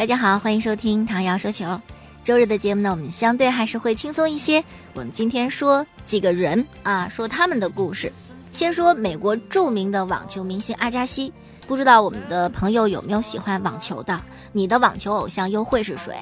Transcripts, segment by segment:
大家好，欢迎收听唐瑶说球。周日的节目呢，我们相对还是会轻松一些。我们今天说几个人啊，说他们的故事。先说美国著名的网球明星阿加西，不知道我们的朋友有没有喜欢网球的？你的网球偶像又会是谁？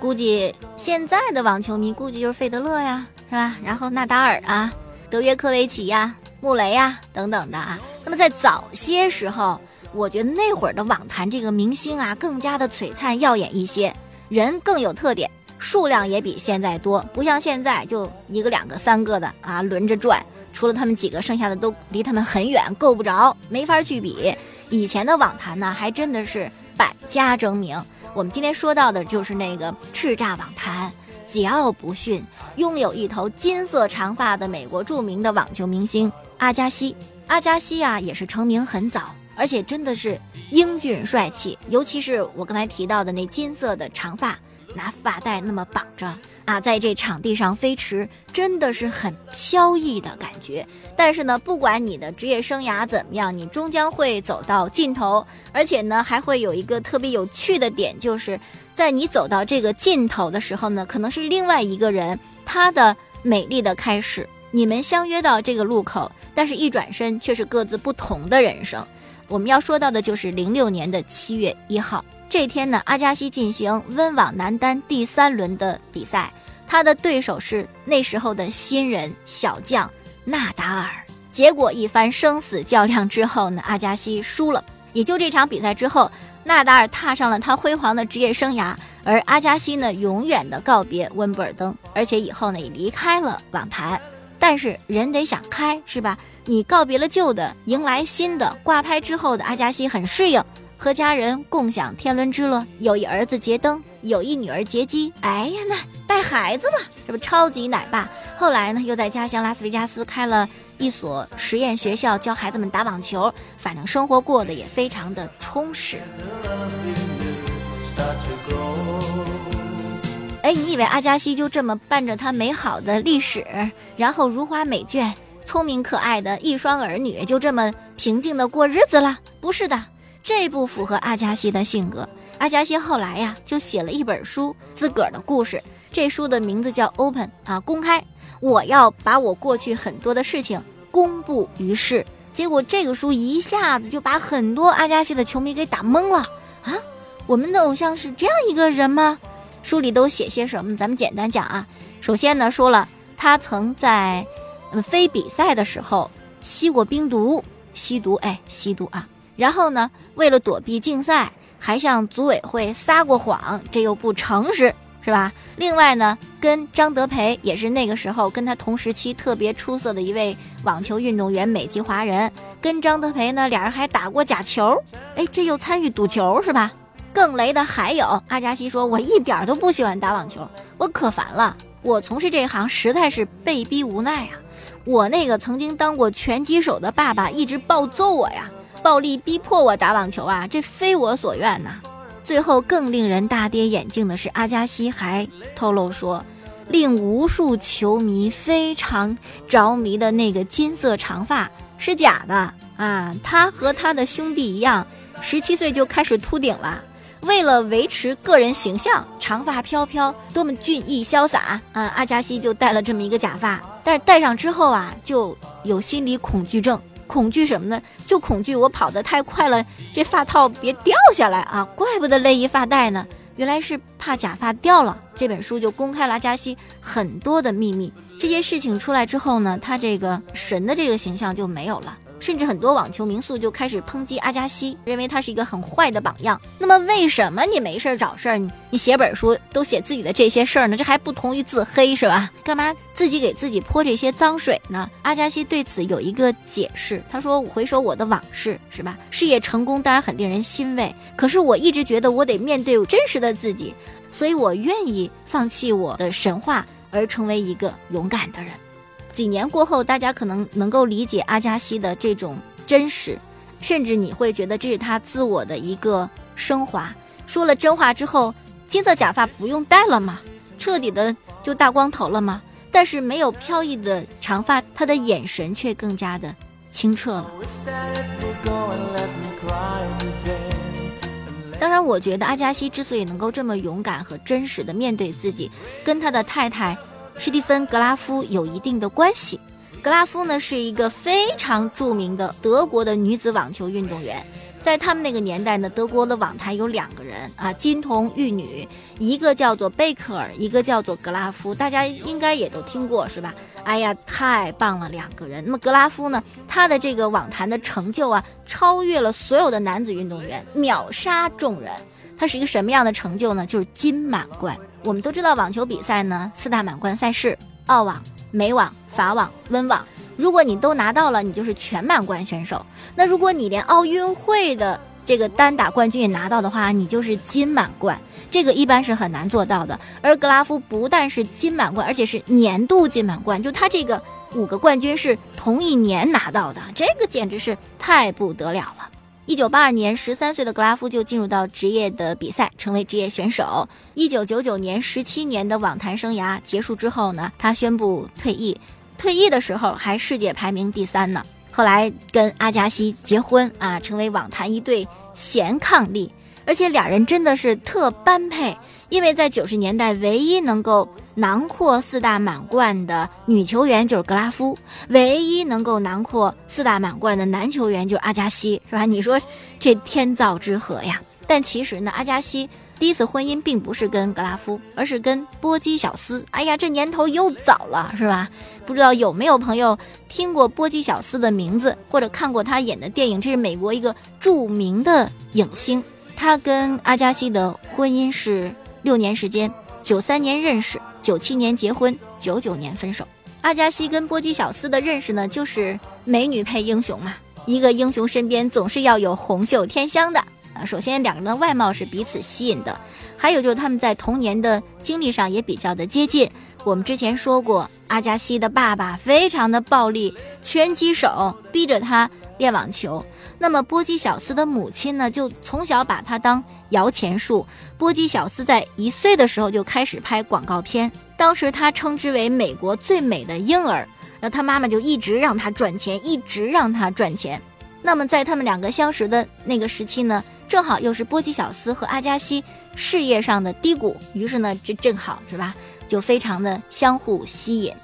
估计现在的网球迷估计就是费德勒呀，是吧？然后纳达尔啊，德约科维奇呀，穆雷呀等等的啊。那么在早些时候，我觉得那会儿的网坛这个明星啊，更加的璀璨耀眼一些，人更有特点。数量也比现在多，不像现在就一个、两个、三个的啊，轮着转。除了他们几个，剩下的都离他们很远，够不着，没法去比。以前的网坛呢，还真的是百家争鸣。我们今天说到的就是那个叱咤网坛、桀骜不驯、拥有一头金色长发的美国著名的网球明星阿加西。阿加西啊，也是成名很早，而且真的是英俊帅气，尤其是我刚才提到的那金色的长发。拿发带那么绑着啊，在这场地上飞驰，真的是很飘逸的感觉。但是呢，不管你的职业生涯怎么样，你终将会走到尽头。而且呢，还会有一个特别有趣的点，就是在你走到这个尽头的时候呢，可能是另外一个人他的美丽的开始。你们相约到这个路口，但是一转身却是各自不同的人生。我们要说到的就是零六年的七月一号。这天呢，阿加西进行温网男单第三轮的比赛，他的对手是那时候的新人小将纳达尔。结果一番生死较量之后呢，阿加西输了。也就这场比赛之后，纳达尔踏上了他辉煌的职业生涯，而阿加西呢，永远的告别温布尔登，而且以后呢也离开了网坛。但是人得想开，是吧？你告别了旧的，迎来新的。挂拍之后的阿加西很适应。和家人共享天伦之乐，有一儿子杰登，有一女儿杰基。哎呀，那带孩子嘛，这不超级奶爸。后来呢，又在家乡拉斯维加斯开了一所实验学校，教孩子们打网球。反正生活过得也非常的充实。哎，你以为阿加西就这么伴着他美好的历史，然后如花美眷、聪明可爱的一双儿女，就这么平静的过日子了？不是的。这不符合阿加西的性格。阿加西后来呀，就写了一本书，自个儿的故事。这书的名字叫《Open》啊，公开。我要把我过去很多的事情公布于世。结果这个书一下子就把很多阿加西的球迷给打懵了啊！我们的偶像是这样一个人吗？书里都写些什么？咱们简单讲啊。首先呢，说了他曾在非比赛的时候吸过冰毒，吸毒，哎，吸毒啊。然后呢，为了躲避竞赛，还向组委会撒过谎，这又不诚实，是吧？另外呢，跟张德培也是那个时候跟他同时期特别出色的一位网球运动员，美籍华人。跟张德培呢，俩人还打过假球，哎，这又参与赌球，是吧？更雷的还有阿加西说：“我一点都不喜欢打网球，我可烦了。我从事这一行实在是被逼无奈啊！我那个曾经当过拳击手的爸爸一直暴揍我呀。”暴力逼迫我打网球啊，这非我所愿呐！最后更令人大跌眼镜的是，阿加西还透露说，令无数球迷非常着迷的那个金色长发是假的啊！他和他的兄弟一样，十七岁就开始秃顶了，为了维持个人形象，长发飘飘，多么俊逸潇洒啊！阿加西就戴了这么一个假发，但是戴上之后啊，就有心理恐惧症。恐惧什么呢？就恐惧我跑得太快了，这发套别掉下来啊！怪不得勒一发带呢，原来是怕假发掉了。这本书就公开了阿加西很多的秘密。这些事情出来之后呢，他这个神的这个形象就没有了。甚至很多网球名宿就开始抨击阿加西，认为他是一个很坏的榜样。那么为什么你没事找事儿，你你写本书都写自己的这些事儿呢？这还不同于自黑是吧？干嘛自己给自己泼这些脏水呢？阿加西对此有一个解释，他说：“回首我的往事，是吧？事业成功当然很令人欣慰，可是我一直觉得我得面对真实的自己，所以我愿意放弃我的神话，而成为一个勇敢的人。”几年过后，大家可能能够理解阿加西的这种真实，甚至你会觉得这是他自我的一个升华。说了真话之后，金色假发不用戴了吗？彻底的就大光头了吗？但是没有飘逸的长发，他的眼神却更加的清澈了。当然，我觉得阿加西之所以能够这么勇敢和真实的面对自己，跟他的太太史蒂芬·格拉夫有一定的关系。格拉夫呢是一个非常著名的德国的女子网球运动员。在他们那个年代呢，德国的网坛有两个人啊，金童玉女，一个叫做贝克尔，一个叫做格拉夫，大家应该也都听过是吧？哎呀，太棒了，两个人。那么格拉夫呢，他的这个网坛的成就啊，超越了所有的男子运动员，秒杀众人。他是一个什么样的成就呢？就是金满贯。我们都知道网球比赛呢，四大满贯赛事：澳网、美网、法网、温网。如果你都拿到了，你就是全满贯选手。那如果你连奥运会的这个单打冠军也拿到的话，你就是金满贯。这个一般是很难做到的。而格拉夫不但是金满贯，而且是年度金满贯，就他这个五个冠军是同一年拿到的，这个简直是太不得了了。一九八二年，十三岁的格拉夫就进入到职业的比赛，成为职业选手。一九九九年，十七年的网坛生涯结束之后呢，他宣布退役。退役的时候还世界排名第三呢，后来跟阿加西结婚啊，成为网坛一对贤伉俪，而且俩人真的是特般配，因为在九十年代唯一能够囊括四大满贯的女球员就是格拉夫，唯一能够囊括四大满贯的男球员就是阿加西，是吧？你说这天造之合呀？但其实呢，阿加西。第一次婚姻并不是跟格拉夫，而是跟波基小斯。哎呀，这年头又早了，是吧？不知道有没有朋友听过波基小斯的名字，或者看过他演的电影？这是美国一个著名的影星。他跟阿加西的婚姻是六年时间，九三年认识，九七年结婚，九九年分手。阿加西跟波基小斯的认识呢，就是美女配英雄嘛，一个英雄身边总是要有红袖添香的。啊，首先两个人的外貌是彼此吸引的，还有就是他们在童年的经历上也比较的接近。我们之前说过，阿加西的爸爸非常的暴力，拳击手逼着他练网球。那么波基小斯的母亲呢，就从小把他当摇钱树。波姬小斯在一岁的时候就开始拍广告片，当时他称之为美国最美的婴儿。那他妈妈就一直让他赚钱，一直让他赚钱。那么在他们两个相识的那个时期呢？正好又是波基小斯和阿加西事业上的低谷，于是呢，这正好是吧，就非常的相互吸引。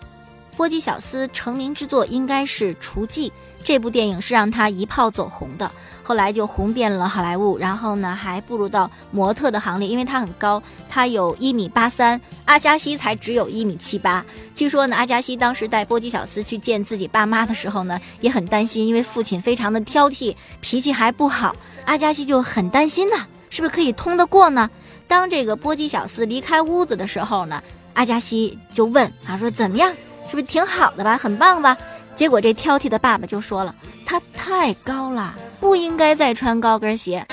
波基小斯成名之作应该是《厨妓》。这部电影是让他一炮走红的，后来就红遍了好莱坞，然后呢还步入到模特的行列，因为他很高，他有一米八三，阿加西才只有一米七八。据说呢，阿加西当时带波基小斯去见自己爸妈的时候呢，也很担心，因为父亲非常的挑剔，脾气还不好，阿加西就很担心呢，是不是可以通得过呢？当这个波基小斯离开屋子的时候呢，阿加西就问他说：“怎么样？是不是挺好的吧？很棒吧？”结果这挑剔的爸爸就说了：“他太高了，不应该再穿高跟鞋。”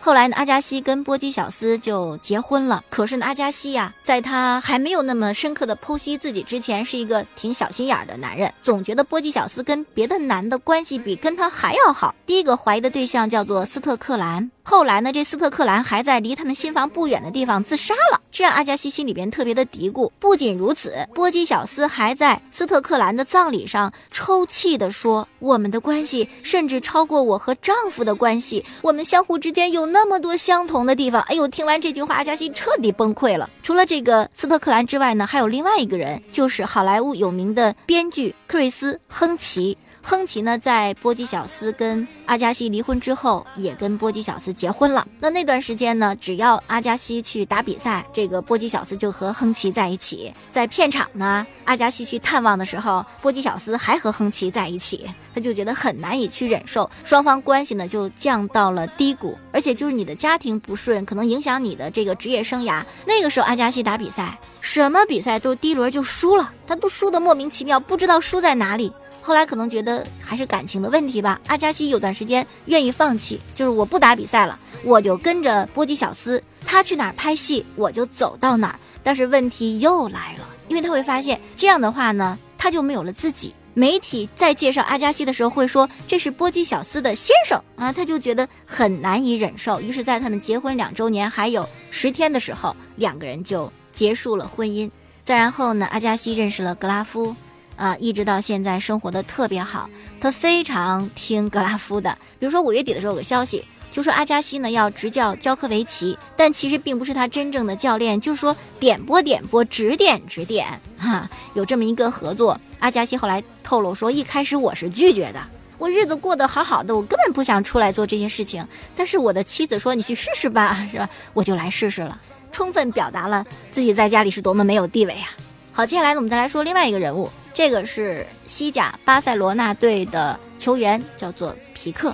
后来呢，阿加西跟波基小斯就结婚了。可是呢，阿加西呀，在他还没有那么深刻的剖析自己之前，是一个挺小心眼的男人，总觉得波基小斯跟别的男的关系比跟他还要好。第一个怀疑的对象叫做斯特克兰。后来呢，这斯特克兰还在离他们新房不远的地方自杀了，这让阿加西心里边特别的嘀咕。不仅如此，波基小斯还在斯特克兰的葬礼上抽泣地说：“我们的关系甚至超过我和丈夫的关系，我们相互之间有那么多相同的地方。”哎呦，听完这句话，阿加西彻底崩溃了。除了这个斯特克兰之外呢，还有另外一个人，就是好莱坞有名的编剧克瑞斯·亨奇。亨奇呢，在波吉小斯跟阿加西离婚之后，也跟波吉小斯结婚了。那那段时间呢，只要阿加西去打比赛，这个波吉小斯就和亨奇在一起。在片场呢，阿加西去探望的时候，波吉小斯还和亨奇在一起，他就觉得很难以去忍受，双方关系呢就降到了低谷。而且就是你的家庭不顺，可能影响你的这个职业生涯。那个时候，阿加西打比赛，什么比赛都第一轮就输了，他都输得莫名其妙，不知道输在哪里。后来可能觉得还是感情的问题吧。阿加西有段时间愿意放弃，就是我不打比赛了，我就跟着波基小斯，他去哪儿拍戏，我就走到哪儿。但是问题又来了，因为他会发现这样的话呢，他就没有了自己。媒体在介绍阿加西的时候会说这是波基小斯的先生啊，他就觉得很难以忍受。于是，在他们结婚两周年还有十天的时候，两个人就结束了婚姻。再然后呢，阿加西认识了格拉夫。啊，一直到现在生活的特别好。他非常听格拉夫的。比如说五月底的时候有个消息，就说阿加西呢要执教教科维奇，但其实并不是他真正的教练，就是说点拨点拨，指点指点，哈，有这么一个合作。阿加西后来透露说，一开始我是拒绝的，我日子过得好好的，我根本不想出来做这些事情。但是我的妻子说你去试试吧，是吧？我就来试试了，充分表达了自己在家里是多么没有地位啊。好，接下来呢，我们再来说另外一个人物，这个是西甲巴塞罗那队的球员，叫做皮克。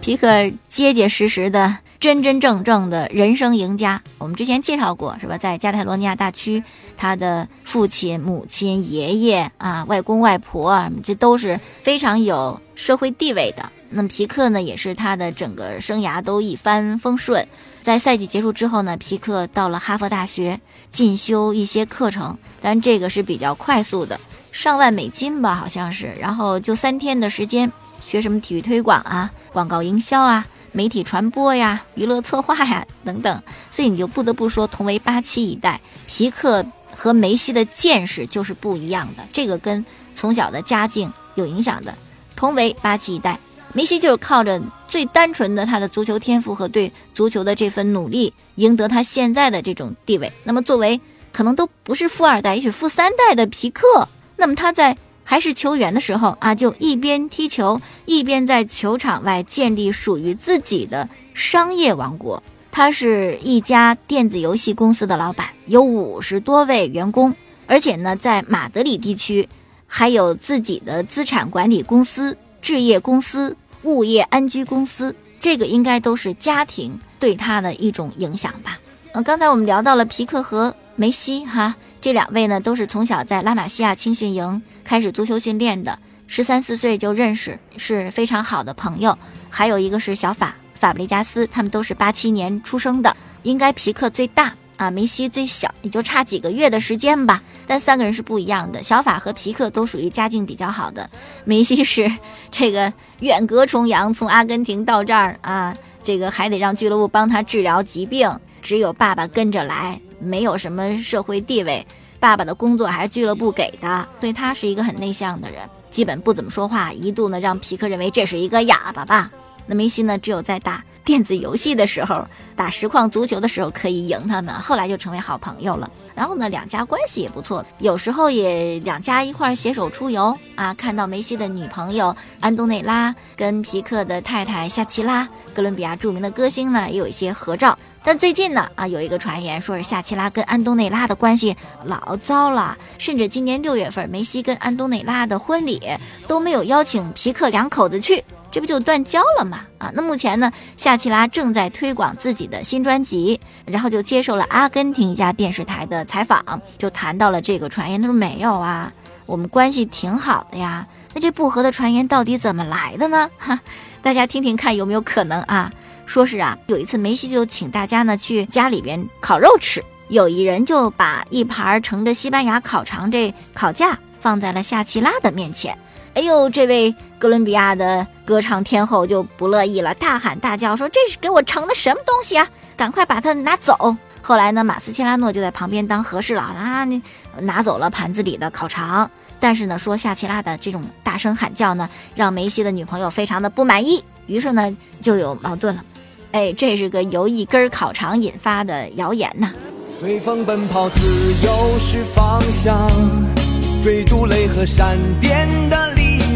皮克结结实实的、真真正正的人生赢家。我们之前介绍过，是吧？在加泰罗尼亚大区，他的父亲、母亲、爷爷啊、外公外婆，这都是非常有社会地位的。那么皮克呢，也是他的整个生涯都一帆风顺。在赛季结束之后呢，皮克到了哈佛大学进修一些课程，但这个是比较快速的，上万美金吧，好像是。然后就三天的时间。学什么体育推广啊、广告营销啊、媒体传播呀、娱乐策划呀等等，所以你就不得不说，同为八七一代，皮克和梅西的见识就是不一样的。这个跟从小的家境有影响的。同为八七一代，梅西就是靠着最单纯的他的足球天赋和对足球的这份努力，赢得他现在的这种地位。那么作为可能都不是富二代，也许富三代的皮克，那么他在。还是球员的时候啊，就一边踢球，一边在球场外建立属于自己的商业王国。他是一家电子游戏公司的老板，有五十多位员工，而且呢，在马德里地区还有自己的资产管理公司、置业公司、物业安居公司。这个应该都是家庭对他的一种影响吧。嗯，刚才我们聊到了皮克和梅西，哈。这两位呢，都是从小在拉玛西亚青训营开始足球训练的，十三四岁就认识，是非常好的朋友。还有一个是小法法布雷加斯，他们都是八七年出生的，应该皮克最大啊，梅西最小，也就差几个月的时间吧。但三个人是不一样的，小法和皮克都属于家境比较好的，梅西是这个远隔重洋，从阿根廷到这儿啊，这个还得让俱乐部帮他治疗疾病，只有爸爸跟着来。没有什么社会地位，爸爸的工作还是俱乐部给的，所以他是一个很内向的人，基本不怎么说话，一度呢让皮克认为这是一个哑巴吧。那梅西呢，只有在打电子游戏的时候，打实况足球的时候可以赢他们，后来就成为好朋友了。然后呢，两家关系也不错，有时候也两家一块携手出游啊，看到梅西的女朋友安东内拉跟皮克的太太夏奇拉，哥伦比亚著名的歌星呢，也有一些合照。但最近呢，啊，有一个传言说是夏奇拉跟安东内拉的关系老糟了，甚至今年六月份梅西跟安东内拉的婚礼都没有邀请皮克两口子去，这不就断交了吗？啊，那目前呢，夏奇拉正在推广自己的新专辑，然后就接受了阿根廷一家电视台的采访，就谈到了这个传言。他说没有啊，我们关系挺好的呀。那这不和的传言到底怎么来的呢？哈，大家听听看有没有可能啊？说是啊，有一次梅西就请大家呢去家里边烤肉吃，有一人就把一盘盛着西班牙烤肠这烤架放在了夏奇拉的面前。哎呦，这位哥伦比亚的歌唱天后就不乐意了，大喊大叫说：“这是给我盛的什么东西啊？赶快把它拿走！”后来呢，马斯切拉诺就在旁边当和事佬啊，拿走了盘子里的烤肠。但是呢，说夏奇拉的这种大声喊叫呢，让梅西的女朋友非常的不满意，于是呢就有矛盾了。哎，这是个由一根烤肠引发的谣言呐。随风奔跑，自由是方向，追逐雷和闪电的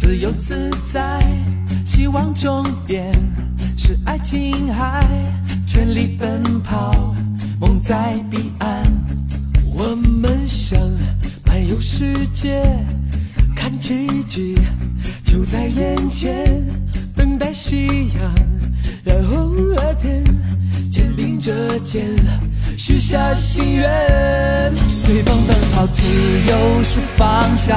自由自在，希望终点是爱琴海，全力奔跑，梦在彼岸，我们想漫游世界，看奇迹就在眼前，等待夕阳。然后那天肩并着肩许下心愿，随风奔跑，自由是方向，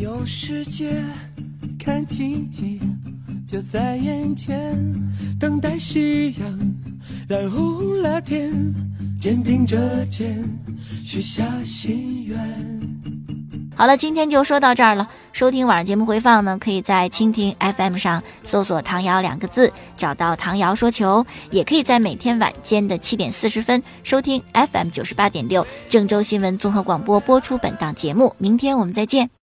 有世界，看奇迹就在眼前，等待夕阳染红了天，肩并着肩许下心愿。好了，今天就说到这儿了。收听晚上节目回放呢，可以在蜻蜓 FM 上搜索“唐瑶”两个字，找到唐瑶说球；也可以在每天晚间的七点四十分收听 FM 九十八点六郑州新闻综合广播播出本档节目。明天我们再见。